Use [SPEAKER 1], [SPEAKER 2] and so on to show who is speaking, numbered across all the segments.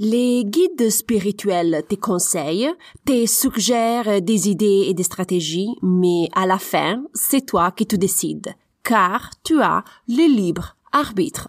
[SPEAKER 1] Les guides spirituels te conseillent, te suggèrent des idées et des stratégies, mais à la fin, c'est toi qui te décides, car tu as le libre arbitre.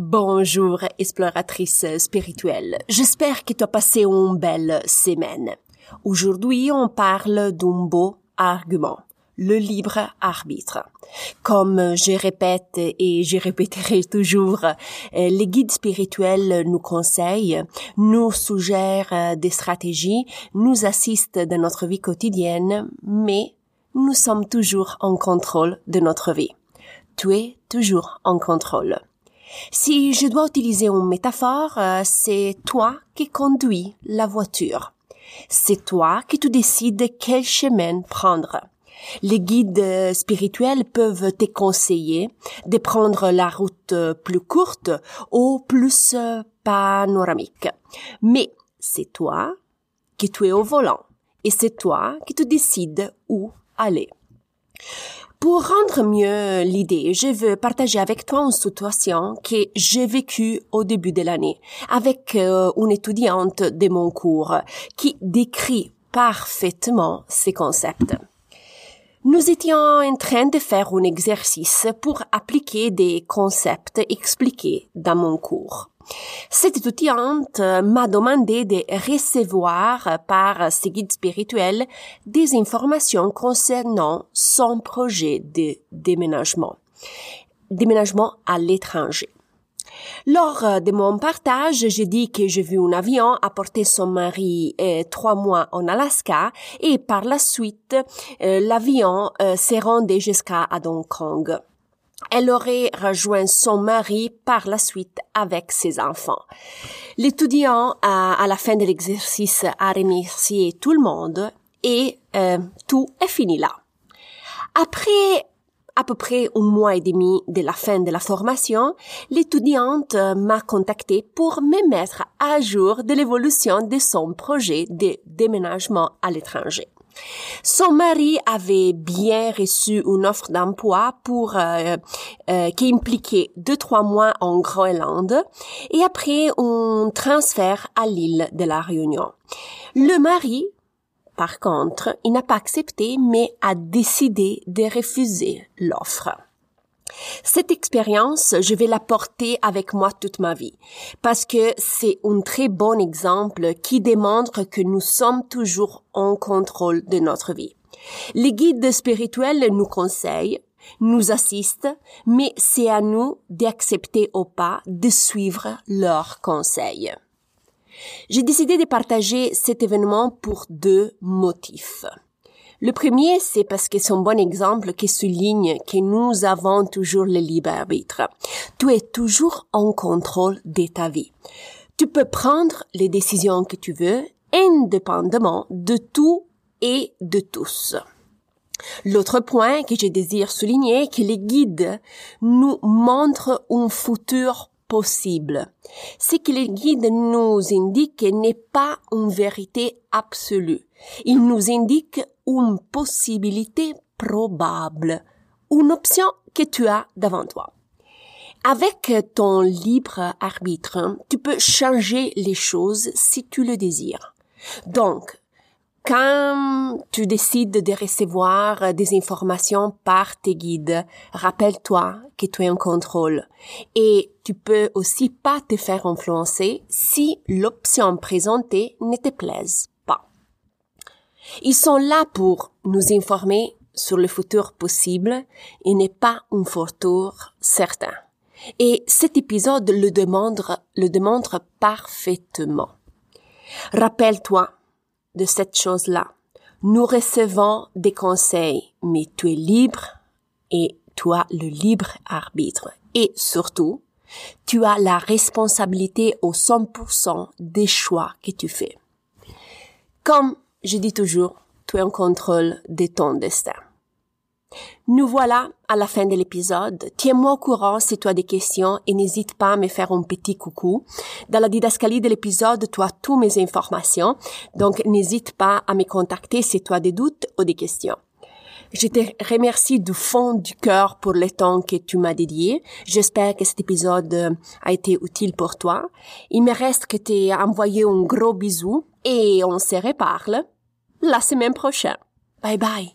[SPEAKER 1] Bonjour, exploratrice spirituelle. J'espère que tu as passé une belle semaine. Aujourd'hui, on parle d'un beau argument le libre arbitre. Comme je répète et je répéterai toujours, les guides spirituels nous conseillent, nous suggèrent des stratégies, nous assistent dans notre vie quotidienne, mais nous sommes toujours en contrôle de notre vie. Tu es toujours en contrôle. Si je dois utiliser une métaphore, euh, c'est toi qui conduis la voiture. C'est toi qui te décides quel chemin prendre. Les guides spirituels peuvent te conseiller de prendre la route plus courte ou plus panoramique. Mais c'est toi qui tu es au volant et c'est toi qui te décides où aller. Pour rendre mieux l'idée, je veux partager avec toi une situation que j'ai vécue au début de l'année avec euh, une étudiante de mon cours qui décrit parfaitement ces concepts. Nous étions en train de faire un exercice pour appliquer des concepts expliqués dans mon cours. Cette étudiante m'a demandé de recevoir par ses guides spirituels des informations concernant son projet de déménagement. Déménagement à l'étranger. Lors euh, de mon partage, j'ai dit que j'ai vu un avion apporter son mari euh, trois mois en Alaska et par la suite, euh, l'avion s'est rendu jusqu'à Hong Kong. Elle aurait rejoint son mari par la suite avec ses enfants. L'étudiant, à, la fin de l'exercice, a remercié tout le monde et tout est fini là. Après à peu près un mois et demi de la fin de la formation, l'étudiante m'a contacté pour me mettre à jour de l'évolution de son projet de déménagement à l'étranger. Son mari avait bien reçu une offre d'emploi pour euh, euh, qui impliquait deux trois mois en Groenland et après un transfert à l'île de la Réunion. Le mari par contre, il n'a pas accepté, mais a décidé de refuser l'offre. Cette expérience, je vais la porter avec moi toute ma vie, parce que c'est un très bon exemple qui démontre que nous sommes toujours en contrôle de notre vie. Les guides spirituels nous conseillent, nous assistent, mais c'est à nous d'accepter ou pas de suivre leurs conseils. J'ai décidé de partager cet événement pour deux motifs. Le premier, c'est parce que c'est un bon exemple qui souligne que nous avons toujours le libre arbitre. Tu es toujours en contrôle de ta vie. Tu peux prendre les décisions que tu veux, indépendamment de tout et de tous. L'autre point que je désire souligner, que les guides nous montrent un futur possible. Ce que les guides nous indiquent n'est pas une vérité absolue. Ils nous indiquent une possibilité probable, une option que tu as devant toi. Avec ton libre arbitre, tu peux changer les choses si tu le désires. Donc, quand tu décides de recevoir des informations par tes guides, rappelle-toi que tu es en contrôle. Et tu peux aussi pas te faire influencer si l'option présentée ne te plaise pas. Ils sont là pour nous informer sur le futur possible et n'est pas un futur certain. Et cet épisode le démontre parfaitement. Rappelle-toi de cette chose-là. Nous recevons des conseils, mais tu es libre et tu as le libre arbitre. Et surtout, Tu as la responsabilité au 100% des choix que tu fais. Comme je dis toujours, tu es en contrôle de ton destin. Nous voilà à la fin de l'épisode. Tiens-moi au courant si tu as des questions et n'hésite pas à me faire un petit coucou. Dans la didascalie de l'épisode, tu as toutes mes informations, donc n'hésite pas à me contacter si tu as des doutes ou des questions. Je te remercie du fond du cœur pour le temps que tu m'as dédié. J'espère que cet épisode a été utile pour toi. Il me reste que t'ai envoyé un gros bisou et on se reparle la semaine prochaine. Bye bye.